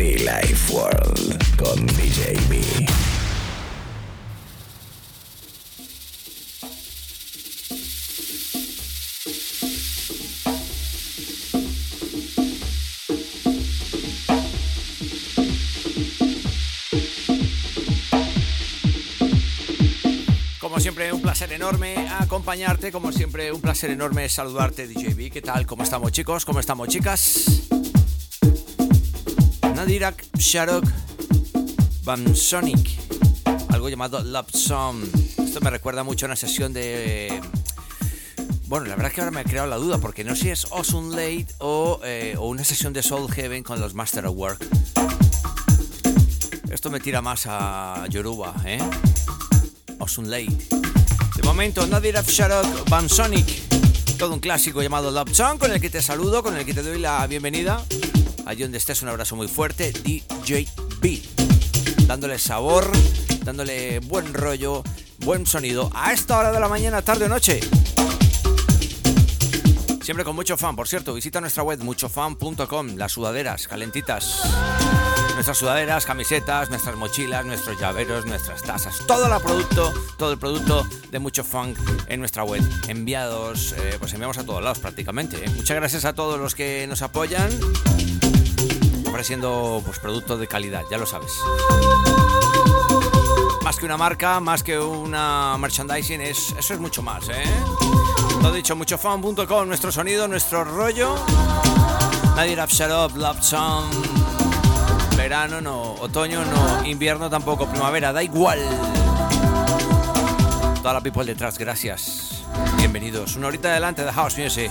Life World con DJ B. Como siempre, un placer enorme acompañarte. Como siempre, un placer enorme saludarte, DJB. ¿Qué tal? ¿Cómo estamos, chicos? ¿Cómo estamos, chicas? Nadirak Sharok Bamsonic. Algo llamado Love Song. Esto me recuerda mucho a una sesión de. Bueno, la verdad es que ahora me ha creado la duda porque no sé si es Awesome Late o, eh, o una sesión de Soul Heaven con los Master of Work. Esto me tira más a Yoruba, ¿eh? Awesome Late. De momento, Nadir Afsharok Van Sonic. Todo un clásico llamado Love Song con el que te saludo, con el que te doy la bienvenida. Allí donde estés, un abrazo muy fuerte. DJ B. Dándole sabor, dándole buen rollo, buen sonido a esta hora de la mañana, tarde o noche. Siempre con mucho fan, por cierto, visita nuestra web muchofan.com, las sudaderas calentitas. Nuestras sudaderas, camisetas, nuestras mochilas, nuestros llaveros, nuestras tazas, todo el producto, todo el producto de mucho funk en nuestra web. Enviados, eh, pues enviamos a todos lados prácticamente. ¿eh? Muchas gracias a todos los que nos apoyan, ofreciendo pues productos de calidad, ya lo sabes. Más que una marca, más que una merchandising, es, eso es mucho más, ¿eh? Lo dicho, muchofan.com, nuestro sonido, nuestro rollo. Nadir Absharov, Love Song. Verano no, otoño no, invierno tampoco, primavera, da igual. Toda la people detrás, gracias. Bienvenidos. Una horita adelante de House Music.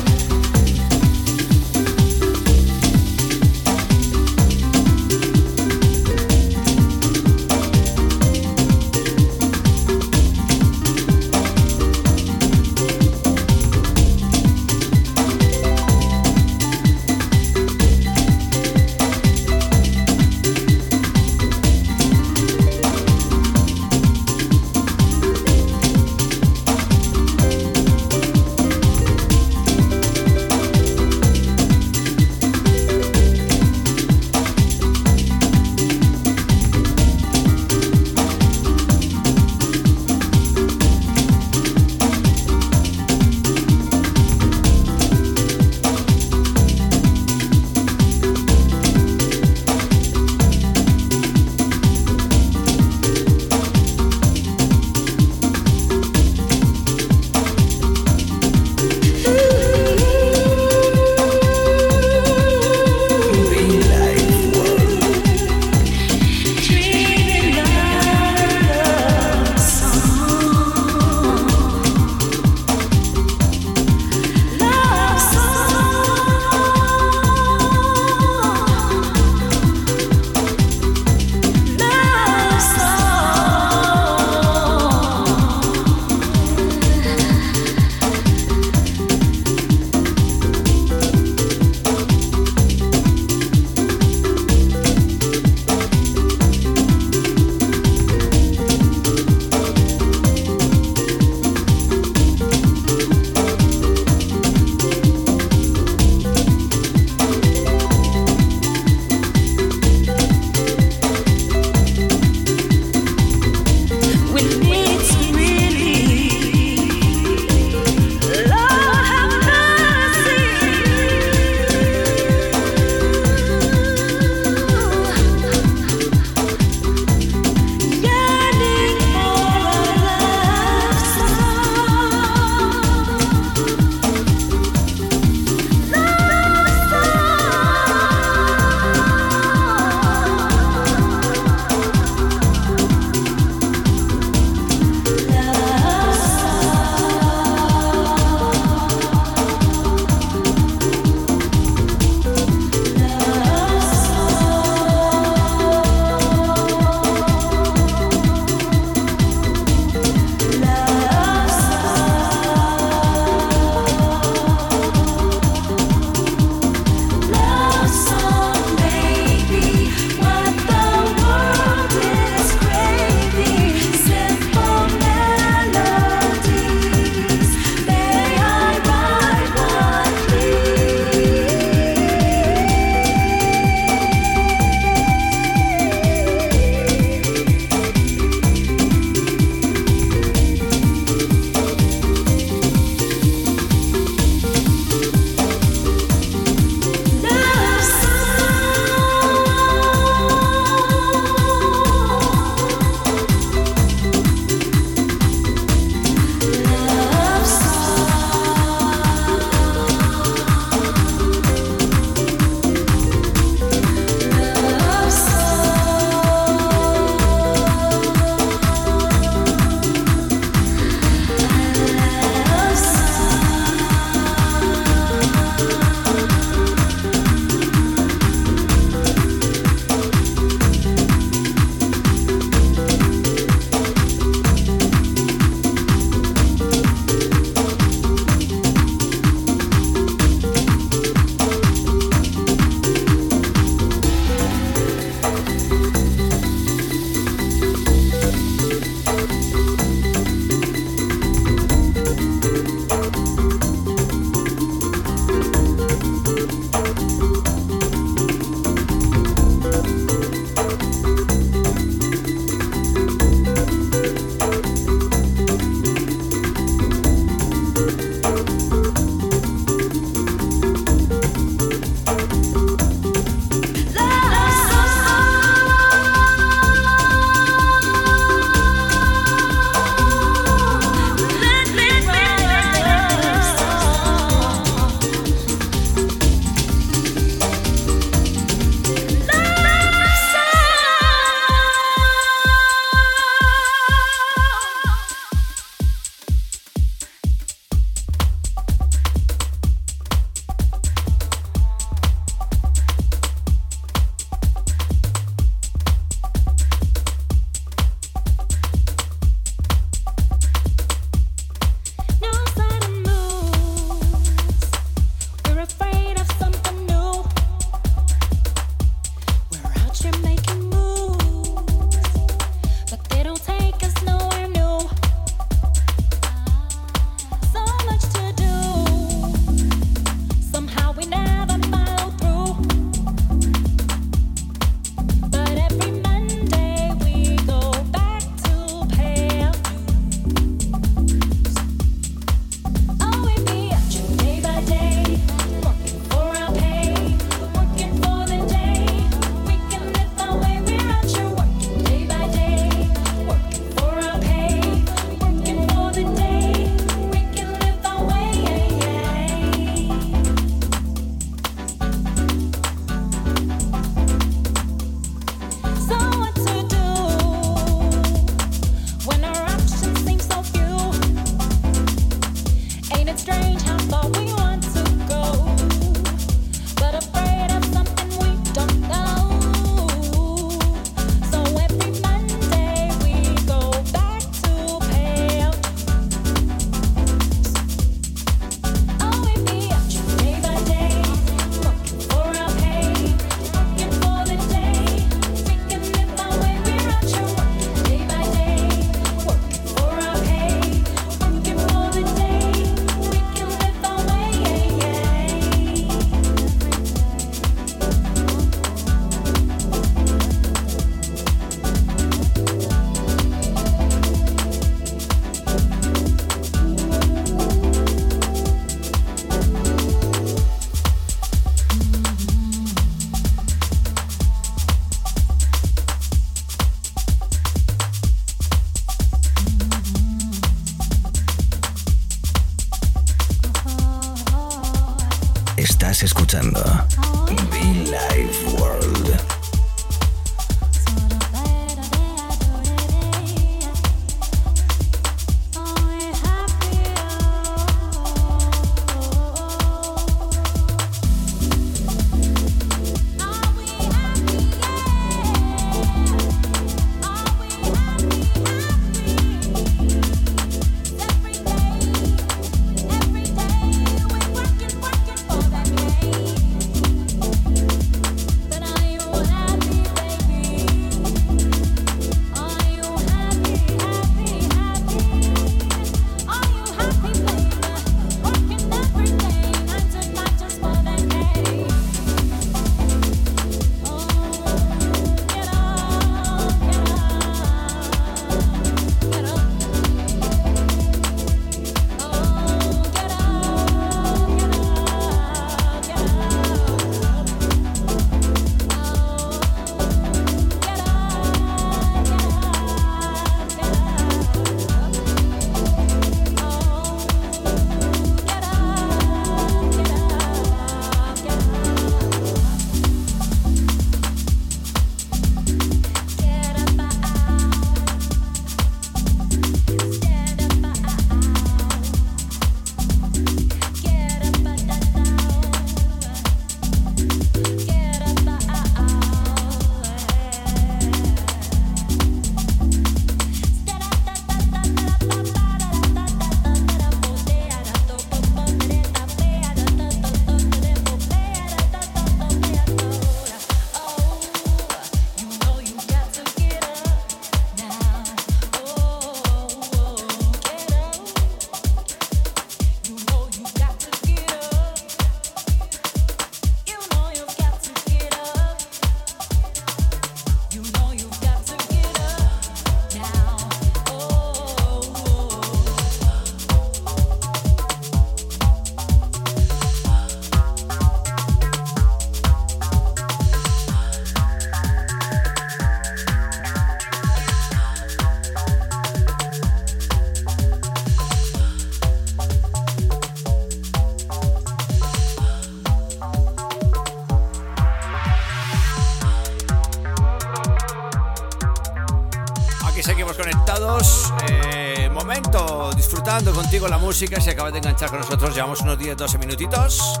Contigo la música. Si acabas de enganchar con nosotros, llevamos unos 10-12 minutitos.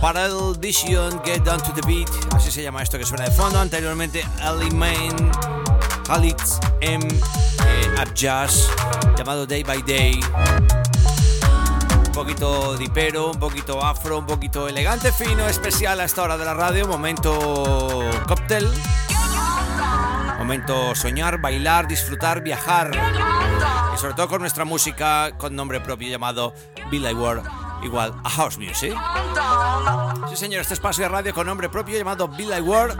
Para el Vision Get Down to the Beat, así se llama esto que suena de fondo. Anteriormente, Ali Main, Khalid M, eh, Jazz, llamado Day by Day. Un poquito dipero, un poquito afro, un poquito elegante, fino, especial a esta hora de la radio. Momento cóctel. Momento soñar, bailar, disfrutar, viajar sobre todo con nuestra música con nombre propio llamado Billy World, igual a House Music. Sí, señor, este espacio de radio con nombre propio llamado Billy World,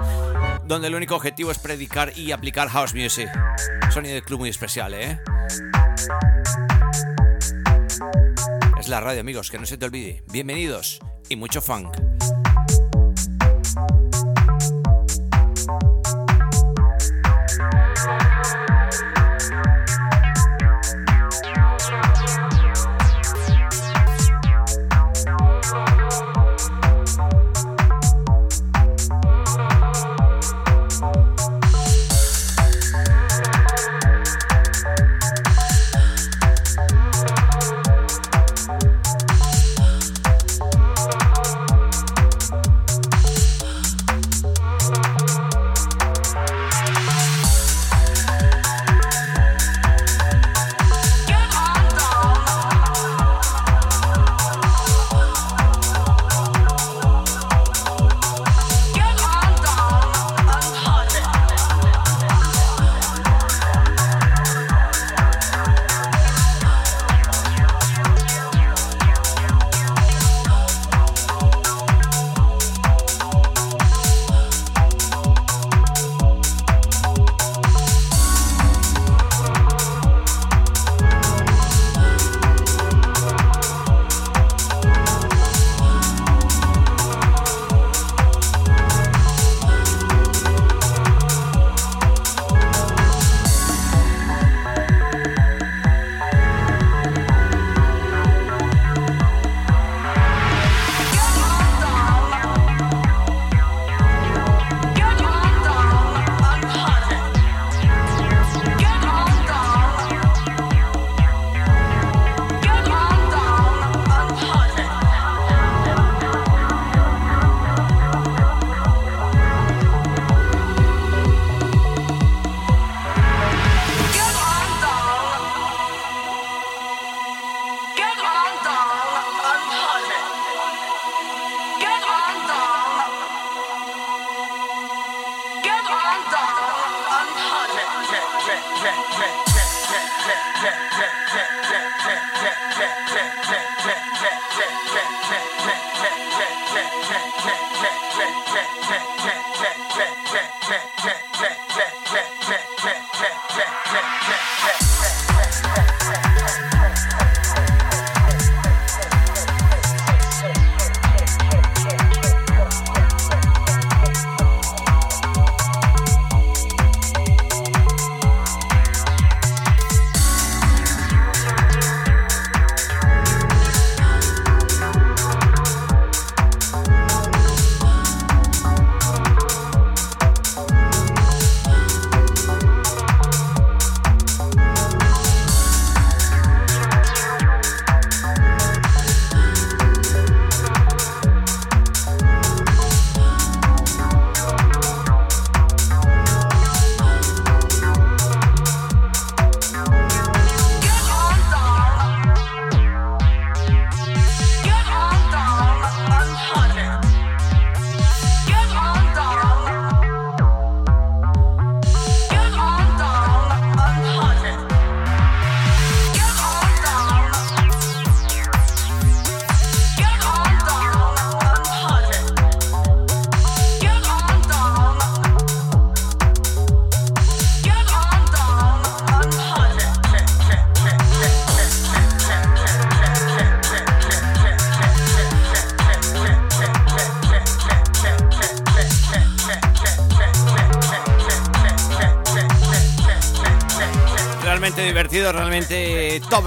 donde el único objetivo es predicar y aplicar House Music. Sonido de club muy especial, ¿eh? Es la radio, amigos, que no se te olvide. Bienvenidos y mucho funk.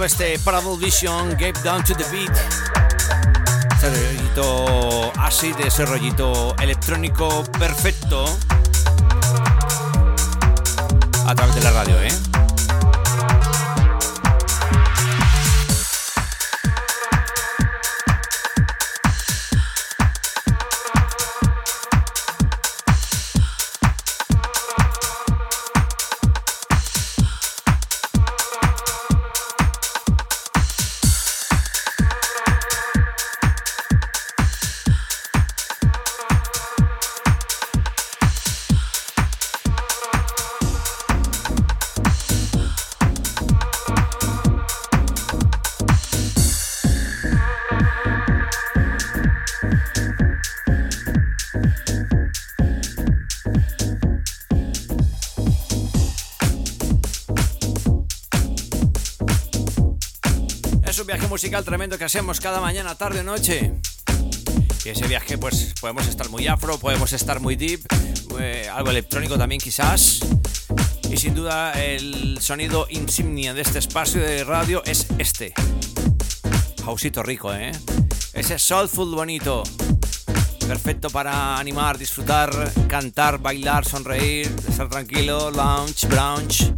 Este Parable Vision, Get Down to the Beat. Ese rollito de ese rollito electrónico perfecto. A través de la radio, ¿eh? Musical tremendo que hacemos cada mañana, tarde noche. Y ese viaje, pues podemos estar muy afro, podemos estar muy deep, eh, algo electrónico también quizás. Y sin duda el sonido insignia de este espacio de radio es este. Hausito rico, ¿eh? Ese soulful bonito. Perfecto para animar, disfrutar, cantar, bailar, sonreír, estar tranquilo, lounge, brunch.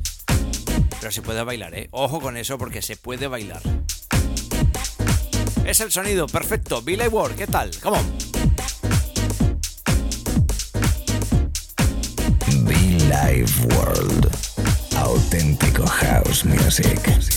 Pero se puede bailar, ¿eh? Ojo con eso porque se puede bailar. Es el sonido perfecto. Billy Ward, ¿qué tal? Come on. Be Live World. Auténtico house music.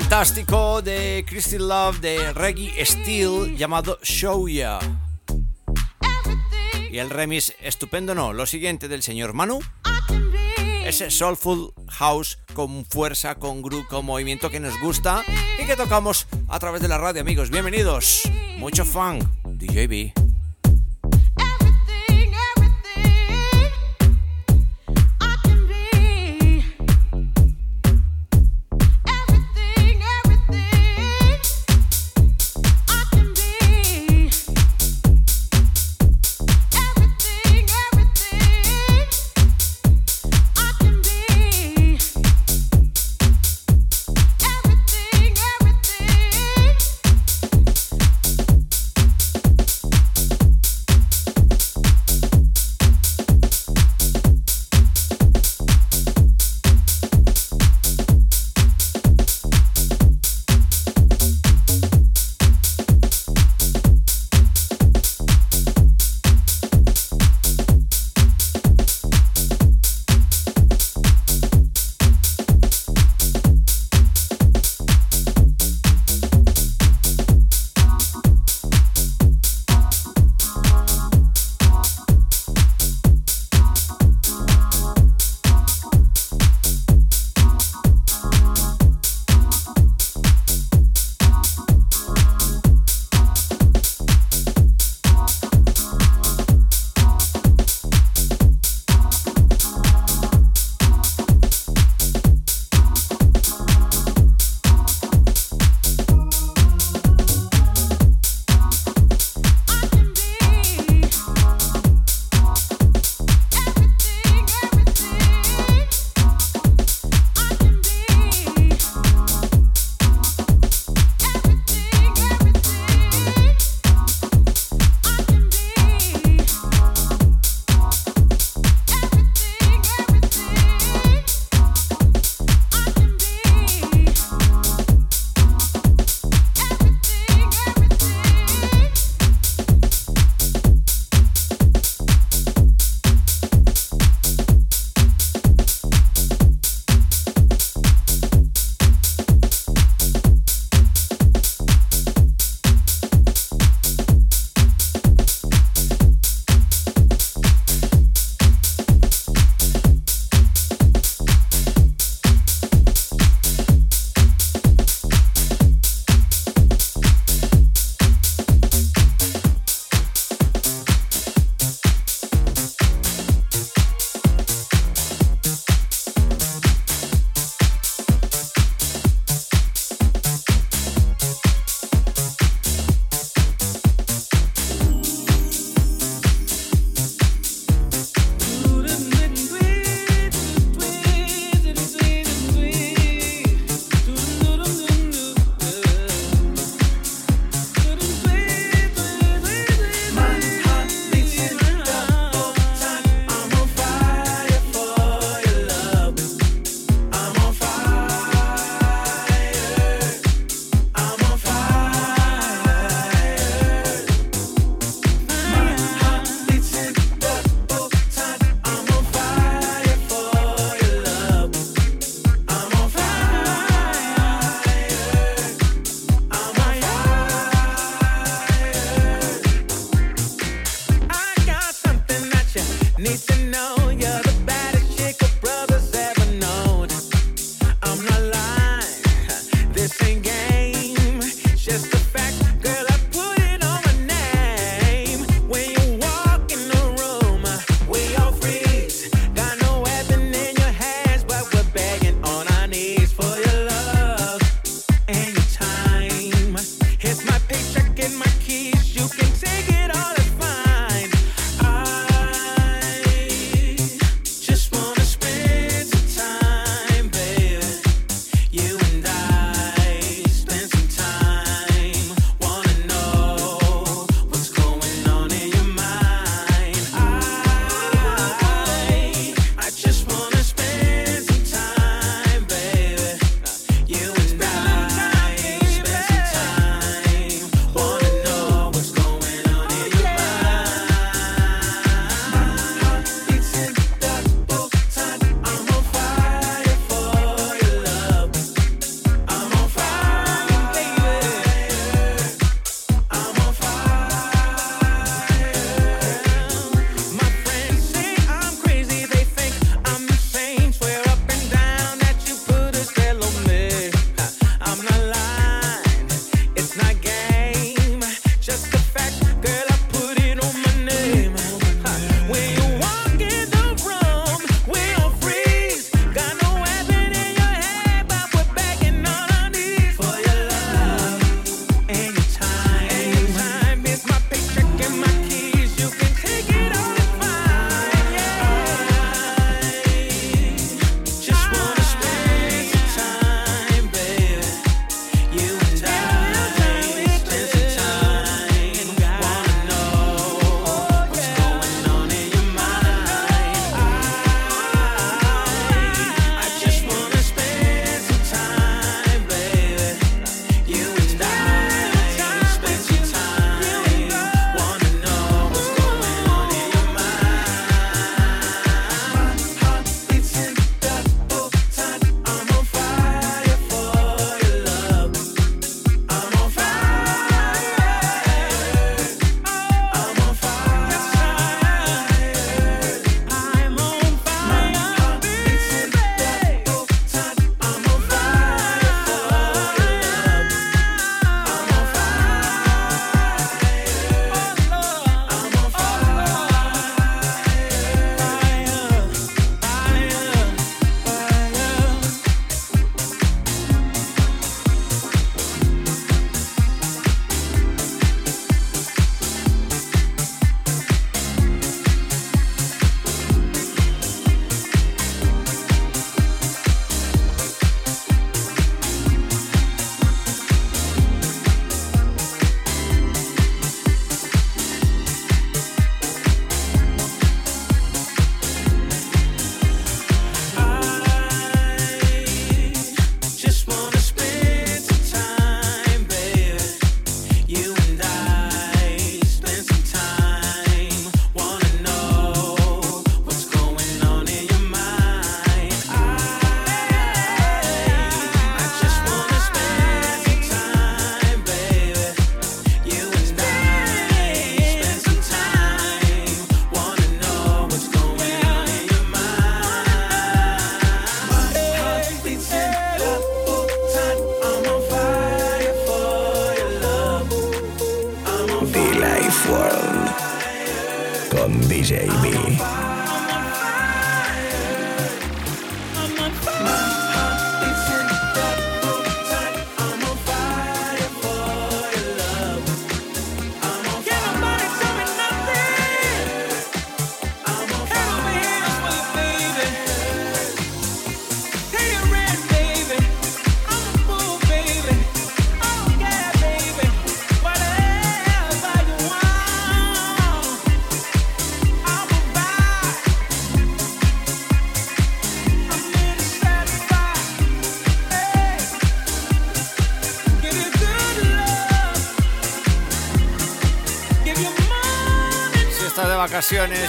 Fantástico de Christy Love de Reggie Steel llamado Show Ya. Y el remix estupendo no, lo siguiente del señor Manu. Ese soulful house con fuerza, con groove, con movimiento que nos gusta y que tocamos a través de la radio, amigos. Bienvenidos. Mucho funk. DJB.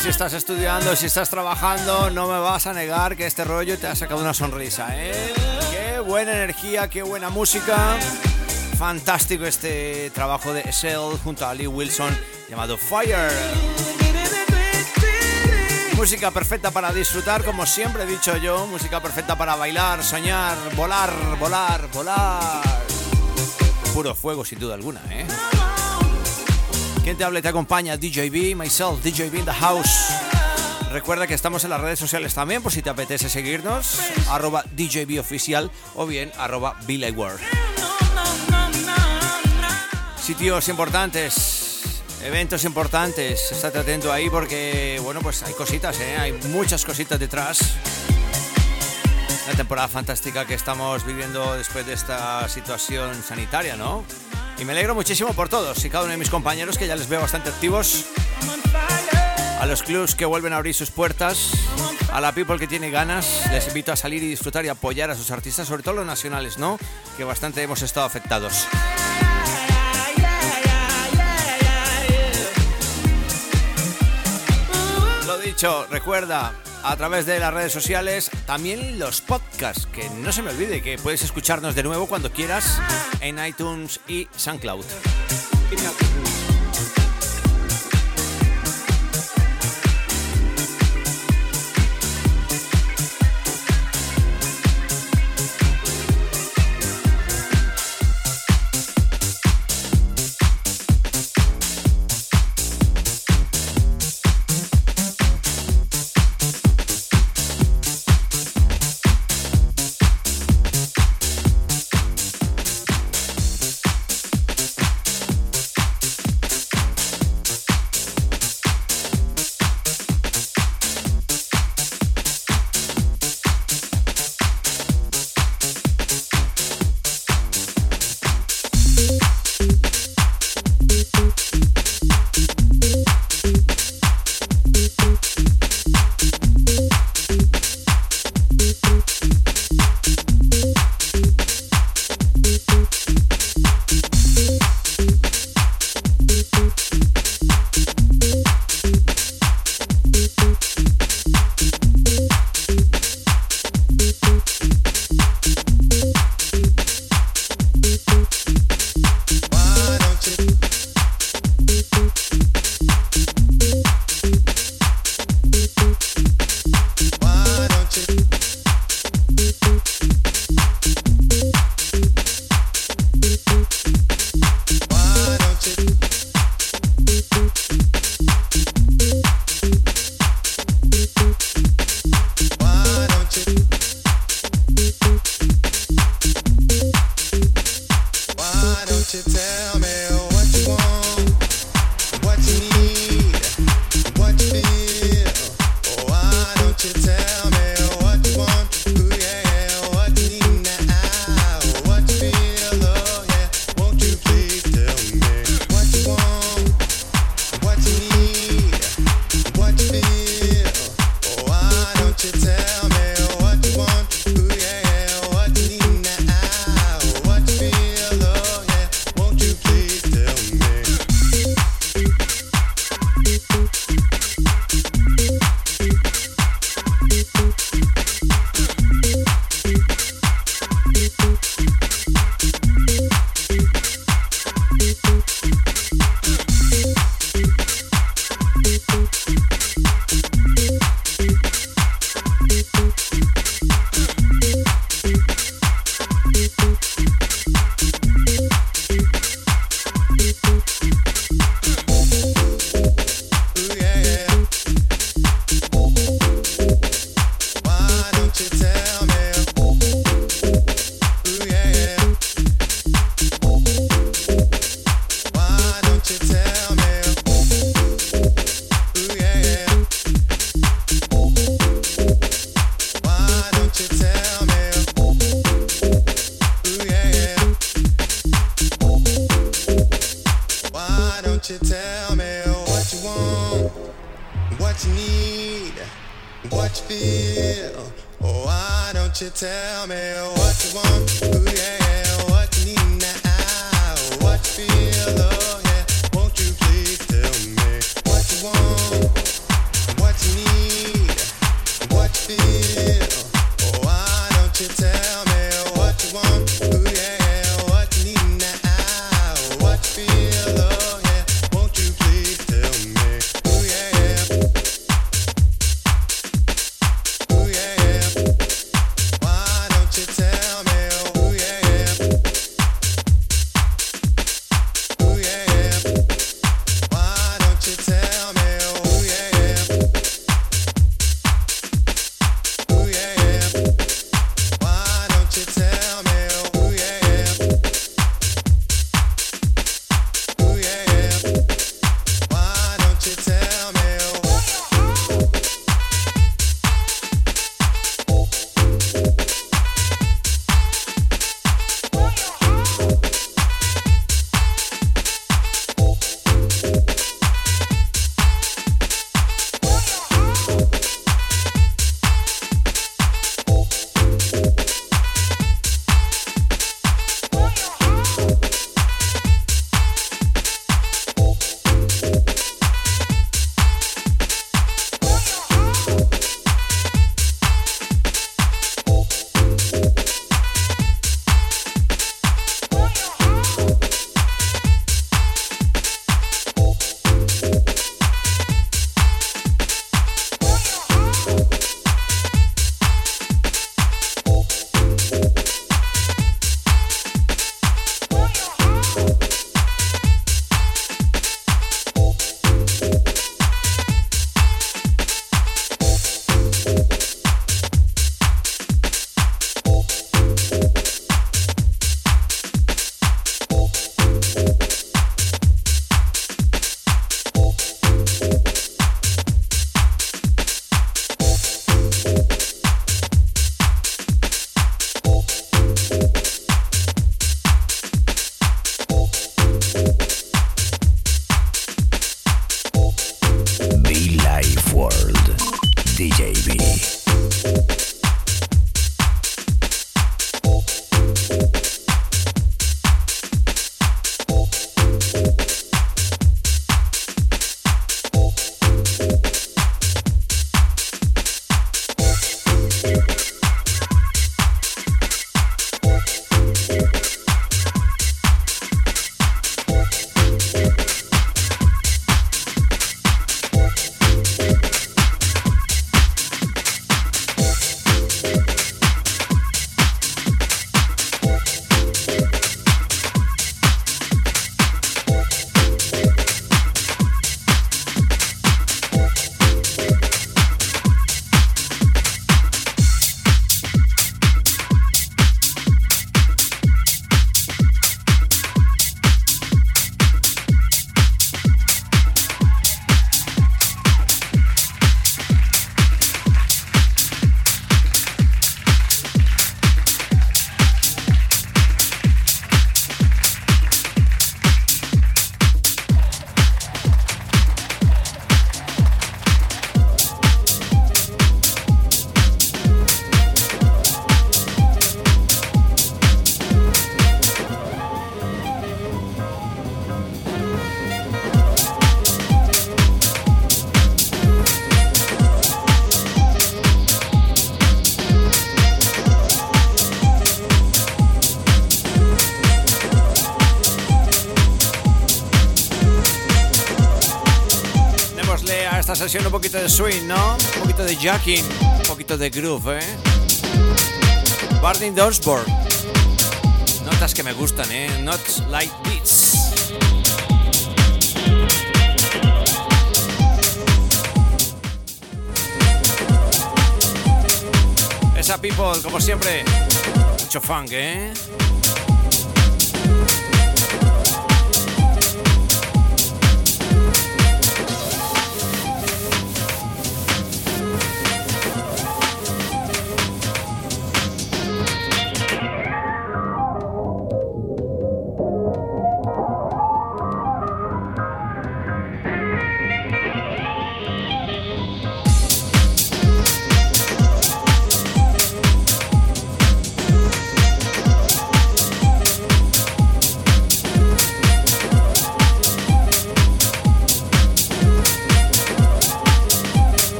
Si estás estudiando, si estás trabajando, no me vas a negar que este rollo te ha sacado una sonrisa, ¿eh? Qué buena energía, qué buena música. Fantástico este trabajo de Shell junto a Lee Wilson llamado Fire. Música perfecta para disfrutar, como siempre he dicho yo, música perfecta para bailar, soñar, volar, volar, volar. Puro fuego sin duda alguna, ¿eh? Quien te habla y te acompaña, DJB, myself, DJB in the house. Recuerda que estamos en las redes sociales también, por si te apetece seguirnos, arroba DJB oficial o bien arroba World. Sitios importantes, eventos importantes, estate atento ahí porque, bueno, pues hay cositas, ¿eh? hay muchas cositas detrás. La temporada fantástica que estamos viviendo después de esta situación sanitaria, ¿no? Y me alegro muchísimo por todos y cada uno de mis compañeros que ya les veo bastante activos. A los clubs que vuelven a abrir sus puertas. A la people que tiene ganas. Les invito a salir y disfrutar y apoyar a sus artistas, sobre todo los nacionales, ¿no? Que bastante hemos estado afectados. Lo dicho, recuerda, a través de las redes sociales, también los podcasts, que no se me olvide que puedes escucharnos de nuevo cuando quieras en iTunes y SoundCloud. Swing, ¿no? Un poquito de jacking, un poquito de groove, ¿eh? Barney Dorsborg. Notas que me gustan, ¿eh? Not like beats. Esa people, como siempre. Mucho funk, ¿eh?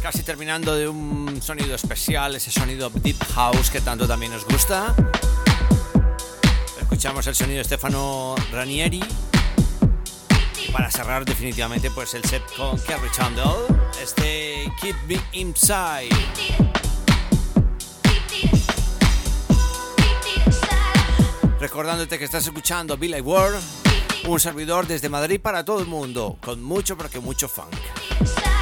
Casi terminando de un sonido especial, ese sonido Deep House que tanto también nos gusta. Escuchamos el sonido de Stefano Ranieri. Para cerrar definitivamente pues el set con Kerry Chandler, este Keep Me Inside. Recordándote que estás escuchando Billy World, un servidor desde Madrid para todo el mundo, con mucho pero que mucho funk. Stop.